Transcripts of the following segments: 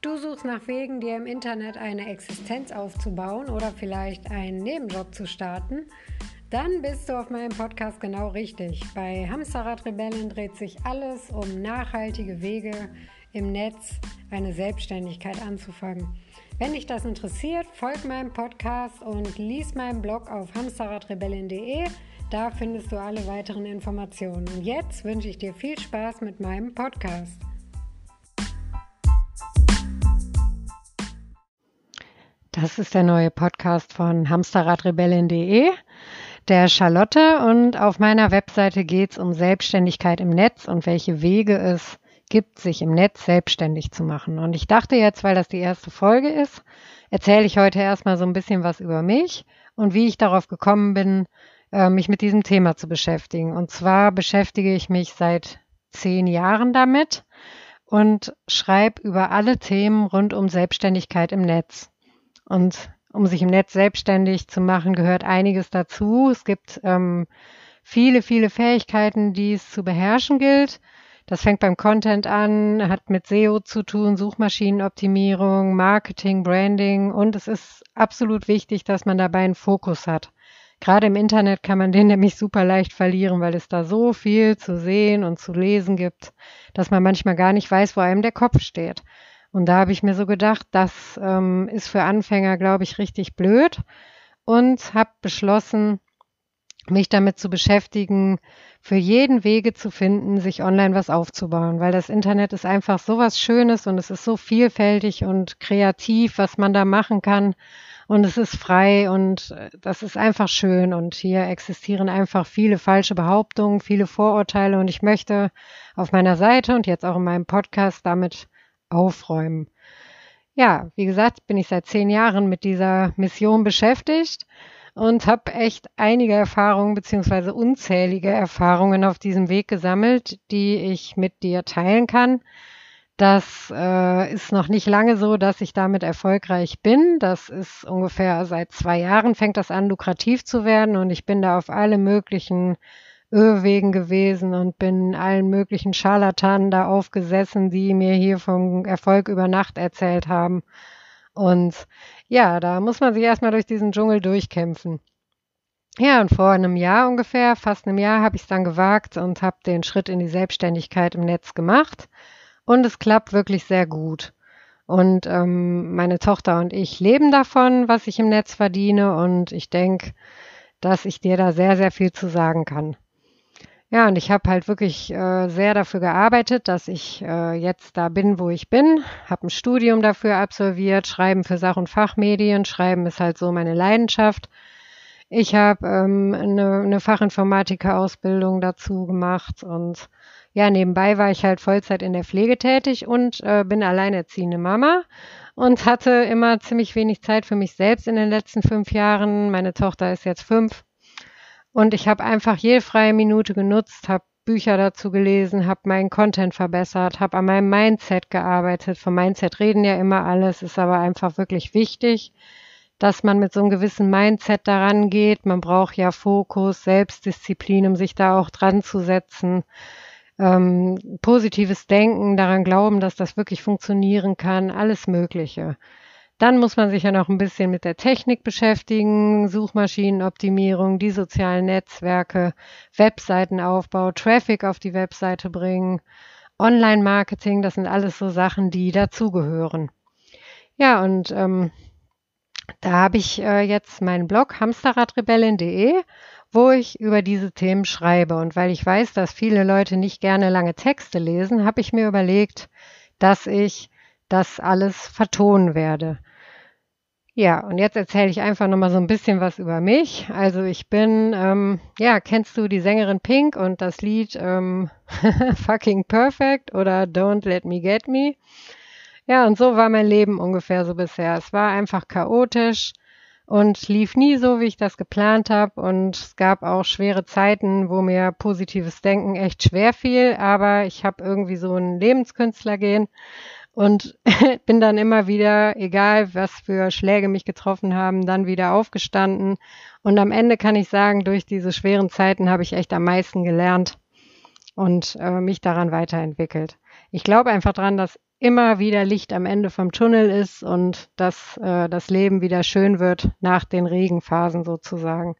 Du suchst nach Wegen, dir im Internet eine Existenz aufzubauen oder vielleicht einen Nebenjob zu starten? Dann bist du auf meinem Podcast genau richtig. Bei Hamsterrad Rebellen dreht sich alles um nachhaltige Wege im Netz, eine Selbstständigkeit anzufangen. Wenn dich das interessiert, folg meinem Podcast und lies meinen Blog auf hamsterradrebellen.de. Da findest du alle weiteren Informationen. Und jetzt wünsche ich dir viel Spaß mit meinem Podcast. Das ist der neue Podcast von hamsterradrebellen.de, der Charlotte. Und auf meiner Webseite geht es um Selbstständigkeit im Netz und welche Wege es gibt, sich im Netz selbstständig zu machen. Und ich dachte jetzt, weil das die erste Folge ist, erzähle ich heute erstmal so ein bisschen was über mich und wie ich darauf gekommen bin, äh, mich mit diesem Thema zu beschäftigen. Und zwar beschäftige ich mich seit zehn Jahren damit und schreibe über alle Themen rund um Selbstständigkeit im Netz. Und um sich im Netz selbstständig zu machen, gehört einiges dazu. Es gibt ähm, viele, viele Fähigkeiten, die es zu beherrschen gilt. Das fängt beim Content an, hat mit SEO zu tun, Suchmaschinenoptimierung, Marketing, Branding und es ist absolut wichtig, dass man dabei einen Fokus hat. Gerade im Internet kann man den nämlich super leicht verlieren, weil es da so viel zu sehen und zu lesen gibt, dass man manchmal gar nicht weiß, wo einem der Kopf steht. Und da habe ich mir so gedacht, das ähm, ist für Anfänger, glaube ich, richtig blöd und habe beschlossen, mich damit zu beschäftigen, für jeden Wege zu finden, sich online was aufzubauen, weil das Internet ist einfach so was Schönes und es ist so vielfältig und kreativ, was man da machen kann und es ist frei und äh, das ist einfach schön und hier existieren einfach viele falsche Behauptungen, viele Vorurteile und ich möchte auf meiner Seite und jetzt auch in meinem Podcast damit aufräumen. Ja, wie gesagt, bin ich seit zehn Jahren mit dieser Mission beschäftigt und habe echt einige Erfahrungen beziehungsweise unzählige Erfahrungen auf diesem Weg gesammelt, die ich mit dir teilen kann. Das äh, ist noch nicht lange so, dass ich damit erfolgreich bin. Das ist ungefähr seit zwei Jahren fängt das an, lukrativ zu werden und ich bin da auf alle möglichen Irrwegen gewesen und bin allen möglichen Scharlatanen da aufgesessen, die mir hier vom Erfolg über Nacht erzählt haben. Und ja, da muss man sich erstmal durch diesen Dschungel durchkämpfen. Ja, und vor einem Jahr ungefähr, fast einem Jahr, habe ich es dann gewagt und habe den Schritt in die Selbstständigkeit im Netz gemacht. Und es klappt wirklich sehr gut. Und ähm, meine Tochter und ich leben davon, was ich im Netz verdiene. Und ich denke, dass ich dir da sehr, sehr viel zu sagen kann. Ja, und ich habe halt wirklich äh, sehr dafür gearbeitet, dass ich äh, jetzt da bin, wo ich bin. Habe ein Studium dafür absolviert, Schreiben für Sach- und Fachmedien. Schreiben ist halt so meine Leidenschaft. Ich habe ähm, eine, eine Fachinformatiker-Ausbildung dazu gemacht und ja, nebenbei war ich halt Vollzeit in der Pflege tätig und äh, bin alleinerziehende Mama und hatte immer ziemlich wenig Zeit für mich selbst in den letzten fünf Jahren. Meine Tochter ist jetzt fünf und ich habe einfach jede freie Minute genutzt, habe Bücher dazu gelesen, habe meinen Content verbessert, habe an meinem Mindset gearbeitet. Vom Mindset reden ja immer alles, ist aber einfach wirklich wichtig, dass man mit so einem gewissen Mindset daran geht. Man braucht ja Fokus, Selbstdisziplin, um sich da auch dran zu setzen. Ähm, positives Denken, daran glauben, dass das wirklich funktionieren kann, alles Mögliche. Dann muss man sich ja noch ein bisschen mit der Technik beschäftigen, Suchmaschinenoptimierung, die sozialen Netzwerke, Webseitenaufbau, Traffic auf die Webseite bringen, Online-Marketing, das sind alles so Sachen, die dazugehören. Ja, und ähm, da habe ich äh, jetzt meinen Blog hamsterradrebellin.de, wo ich über diese Themen schreibe. Und weil ich weiß, dass viele Leute nicht gerne lange Texte lesen, habe ich mir überlegt, dass ich das alles vertonen werde. Ja, und jetzt erzähle ich einfach nochmal so ein bisschen was über mich. Also ich bin, ähm, ja, kennst du die Sängerin Pink und das Lied ähm, Fucking Perfect oder Don't Let Me Get Me? Ja, und so war mein Leben ungefähr so bisher. Es war einfach chaotisch und lief nie so, wie ich das geplant habe. Und es gab auch schwere Zeiten, wo mir positives Denken echt schwer fiel. Aber ich habe irgendwie so ein Lebenskünstler gehen und bin dann immer wieder, egal was für Schläge mich getroffen haben, dann wieder aufgestanden. Und am Ende kann ich sagen, durch diese schweren Zeiten habe ich echt am meisten gelernt und äh, mich daran weiterentwickelt. Ich glaube einfach dran, dass immer wieder Licht am Ende vom Tunnel ist und dass äh, das Leben wieder schön wird nach den Regenphasen sozusagen.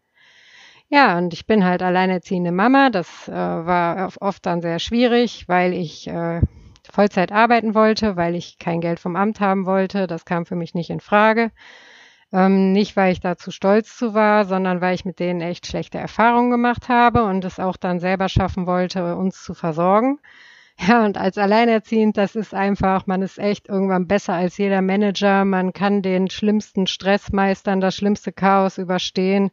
Ja, und ich bin halt alleinerziehende Mama. Das äh, war oft dann sehr schwierig, weil ich äh, Vollzeit arbeiten wollte, weil ich kein Geld vom Amt haben wollte. Das kam für mich nicht in Frage. Ähm, nicht, weil ich da zu stolz zu war, sondern weil ich mit denen echt schlechte Erfahrungen gemacht habe und es auch dann selber schaffen wollte, uns zu versorgen. Ja, und als Alleinerziehend, das ist einfach, man ist echt irgendwann besser als jeder Manager. Man kann den schlimmsten Stress meistern, das schlimmste Chaos überstehen.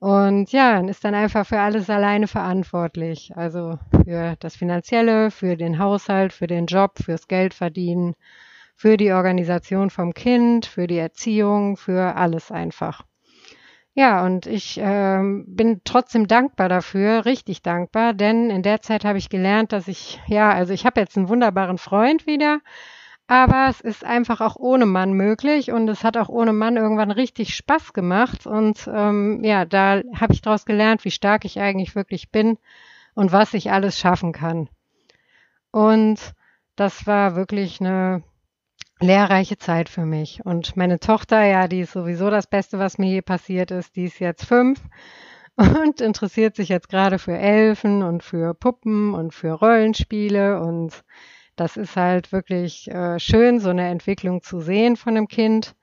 Und ja, ist dann einfach für alles alleine verantwortlich. Also für das Finanzielle, für den Haushalt, für den Job, fürs Geld verdienen, für die Organisation vom Kind, für die Erziehung, für alles einfach. Ja, und ich ähm, bin trotzdem dankbar dafür, richtig dankbar, denn in der Zeit habe ich gelernt, dass ich, ja, also ich habe jetzt einen wunderbaren Freund wieder, aber es ist einfach auch ohne Mann möglich und es hat auch ohne Mann irgendwann richtig Spaß gemacht. Und ähm, ja, da habe ich daraus gelernt, wie stark ich eigentlich wirklich bin und was ich alles schaffen kann. Und das war wirklich eine lehrreiche Zeit für mich. Und meine Tochter, ja, die ist sowieso das Beste, was mir je passiert ist. Die ist jetzt fünf und interessiert sich jetzt gerade für Elfen und für Puppen und für Rollenspiele und das ist halt wirklich äh, schön, so eine Entwicklung zu sehen von einem Kind.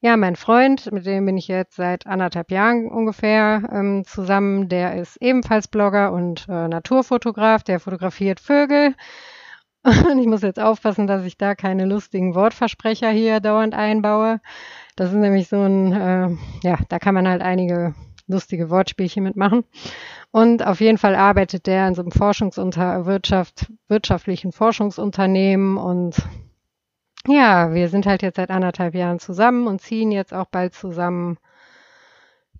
Ja, mein Freund, mit dem bin ich jetzt seit anderthalb Jahren ungefähr ähm, zusammen, der ist ebenfalls Blogger und äh, Naturfotograf, der fotografiert Vögel. Und ich muss jetzt aufpassen, dass ich da keine lustigen Wortversprecher hier dauernd einbaue. Das ist nämlich so ein, äh, ja, da kann man halt einige lustige Wortspielchen mitmachen. Und auf jeden Fall arbeitet der in so einem Forschungsunter Wirtschaft, wirtschaftlichen Forschungsunternehmen und ja, wir sind halt jetzt seit anderthalb Jahren zusammen und ziehen jetzt auch bald zusammen.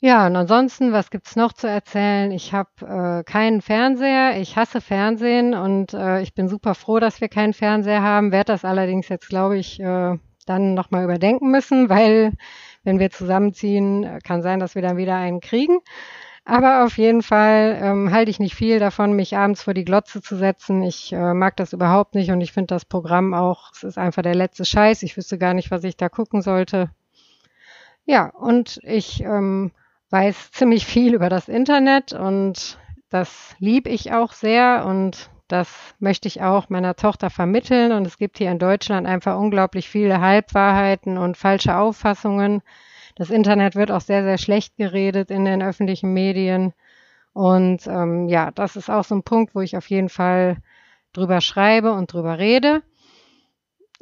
Ja, und ansonsten, was gibt's noch zu erzählen? Ich habe äh, keinen Fernseher, ich hasse Fernsehen und äh, ich bin super froh, dass wir keinen Fernseher haben, werde das allerdings jetzt, glaube ich, äh, dann nochmal überdenken müssen, weil wenn wir zusammenziehen, äh, kann sein, dass wir dann wieder einen kriegen. Aber auf jeden Fall ähm, halte ich nicht viel davon, mich abends vor die Glotze zu setzen. Ich äh, mag das überhaupt nicht und ich finde das Programm auch, es ist einfach der letzte Scheiß. Ich wüsste gar nicht, was ich da gucken sollte. Ja, und ich ähm, weiß ziemlich viel über das Internet und das liebe ich auch sehr und das möchte ich auch meiner Tochter vermitteln. Und es gibt hier in Deutschland einfach unglaublich viele Halbwahrheiten und falsche Auffassungen. Das Internet wird auch sehr, sehr schlecht geredet in den öffentlichen Medien. Und ähm, ja, das ist auch so ein Punkt, wo ich auf jeden Fall drüber schreibe und drüber rede.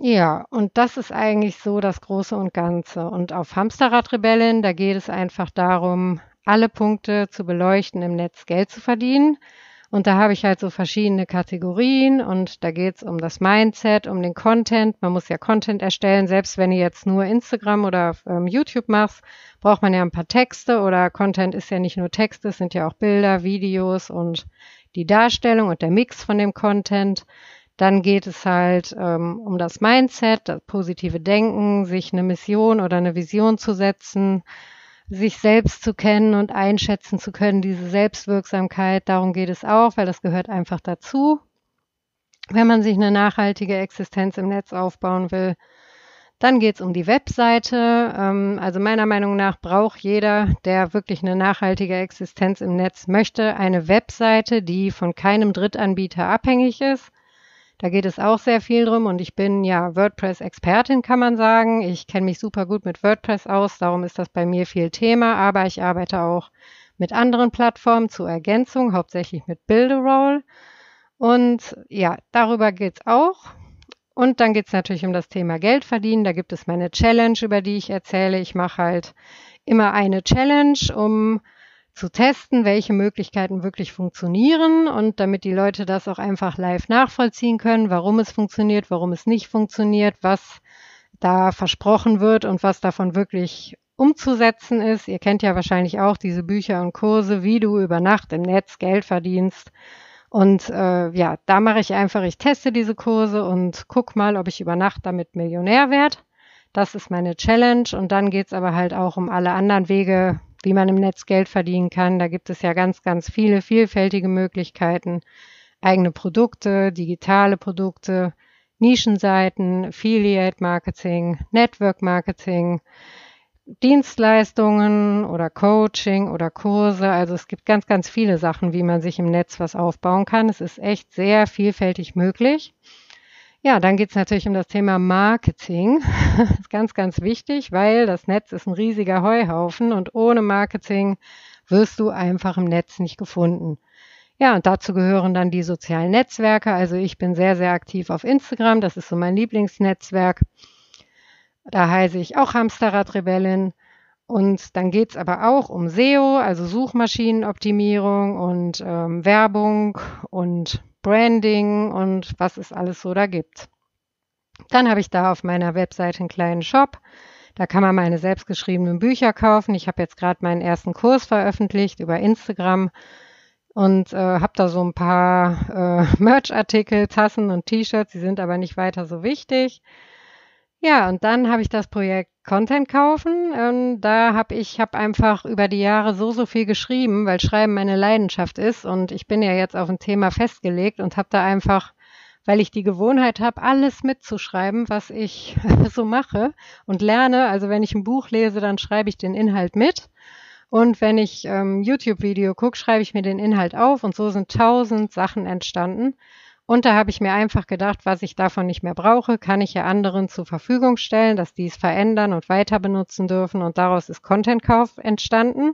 Ja, und das ist eigentlich so das Große und Ganze. Und auf Hamsterradrebellen, da geht es einfach darum, alle Punkte zu beleuchten, im Netz Geld zu verdienen. Und da habe ich halt so verschiedene Kategorien und da geht es um das Mindset, um den Content. Man muss ja Content erstellen. Selbst wenn ihr jetzt nur Instagram oder ähm, YouTube machst, braucht man ja ein paar Texte oder Content ist ja nicht nur Texte, es sind ja auch Bilder, Videos und die Darstellung und der Mix von dem Content. Dann geht es halt ähm, um das Mindset, das positive Denken, sich eine Mission oder eine Vision zu setzen sich selbst zu kennen und einschätzen zu können, diese Selbstwirksamkeit, darum geht es auch, weil das gehört einfach dazu. Wenn man sich eine nachhaltige Existenz im Netz aufbauen will, dann geht es um die Webseite. Ähm, also meiner Meinung nach braucht jeder, der wirklich eine nachhaltige Existenz im Netz möchte, eine Webseite, die von keinem Drittanbieter abhängig ist da geht es auch sehr viel drum und ich bin ja WordPress-Expertin, kann man sagen. Ich kenne mich super gut mit WordPress aus, darum ist das bei mir viel Thema, aber ich arbeite auch mit anderen Plattformen zur Ergänzung, hauptsächlich mit Builderall. Und ja, darüber geht's auch. Und dann geht's natürlich um das Thema Geld verdienen. Da gibt es meine Challenge, über die ich erzähle. Ich mache halt immer eine Challenge, um zu testen, welche Möglichkeiten wirklich funktionieren und damit die Leute das auch einfach live nachvollziehen können, warum es funktioniert, warum es nicht funktioniert, was da versprochen wird und was davon wirklich umzusetzen ist. Ihr kennt ja wahrscheinlich auch diese Bücher und Kurse, wie du über Nacht im Netz Geld verdienst. Und äh, ja, da mache ich einfach, ich teste diese Kurse und guck mal, ob ich über Nacht damit Millionär werde. Das ist meine Challenge. Und dann geht's aber halt auch um alle anderen Wege, wie man im Netz Geld verdienen kann. Da gibt es ja ganz, ganz viele vielfältige Möglichkeiten. Eigene Produkte, digitale Produkte, Nischenseiten, Affiliate Marketing, Network Marketing, Dienstleistungen oder Coaching oder Kurse. Also es gibt ganz, ganz viele Sachen, wie man sich im Netz was aufbauen kann. Es ist echt sehr vielfältig möglich. Ja, dann geht es natürlich um das Thema Marketing. Das ist ganz, ganz wichtig, weil das Netz ist ein riesiger Heuhaufen und ohne Marketing wirst du einfach im Netz nicht gefunden. Ja, und dazu gehören dann die sozialen Netzwerke. Also ich bin sehr, sehr aktiv auf Instagram. Das ist so mein Lieblingsnetzwerk. Da heiße ich auch Hamsterradrebellin. Und dann geht's aber auch um SEO, also Suchmaschinenoptimierung und ähm, Werbung und Branding und was es alles so da gibt. Dann habe ich da auf meiner Webseite einen kleinen Shop. Da kann man meine selbstgeschriebenen Bücher kaufen. Ich habe jetzt gerade meinen ersten Kurs veröffentlicht über Instagram und äh, habe da so ein paar äh, Merch-Artikel, Tassen und T-Shirts. Die sind aber nicht weiter so wichtig. Ja, und dann habe ich das Projekt Content kaufen. Und da habe ich hab einfach über die Jahre so, so viel geschrieben, weil Schreiben meine Leidenschaft ist. Und ich bin ja jetzt auf ein Thema festgelegt und habe da einfach, weil ich die Gewohnheit habe, alles mitzuschreiben, was ich so mache und lerne. Also wenn ich ein Buch lese, dann schreibe ich den Inhalt mit. Und wenn ich ähm, YouTube-Video gucke, schreibe ich mir den Inhalt auf. Und so sind tausend Sachen entstanden. Und da habe ich mir einfach gedacht, was ich davon nicht mehr brauche, kann ich ja anderen zur Verfügung stellen, dass die es verändern und weiter benutzen dürfen. Und daraus ist Content-Kauf entstanden.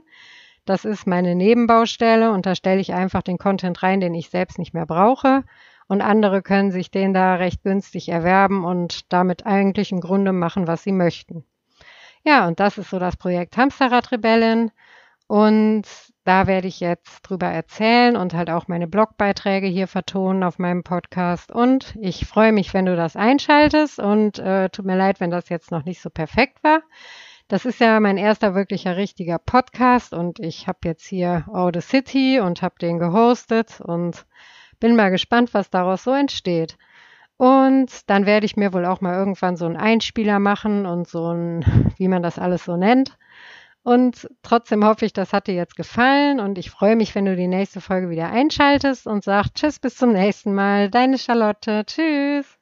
Das ist meine Nebenbaustelle und da stelle ich einfach den Content rein, den ich selbst nicht mehr brauche. Und andere können sich den da recht günstig erwerben und damit eigentlich im Grunde machen, was sie möchten. Ja, und das ist so das Projekt Hamsterrad Rebellen. Und da werde ich jetzt drüber erzählen und halt auch meine Blogbeiträge hier vertonen auf meinem Podcast. Und ich freue mich, wenn du das einschaltest. Und äh, tut mir leid, wenn das jetzt noch nicht so perfekt war. Das ist ja mein erster wirklicher richtiger Podcast und ich habe jetzt hier Aude City und habe den gehostet und bin mal gespannt, was daraus so entsteht. Und dann werde ich mir wohl auch mal irgendwann so einen Einspieler machen und so ein, wie man das alles so nennt und trotzdem hoffe ich, das hat dir jetzt gefallen und ich freue mich, wenn du die nächste Folge wieder einschaltest und sag Tschüss, bis zum nächsten Mal. Deine Charlotte. Tschüss.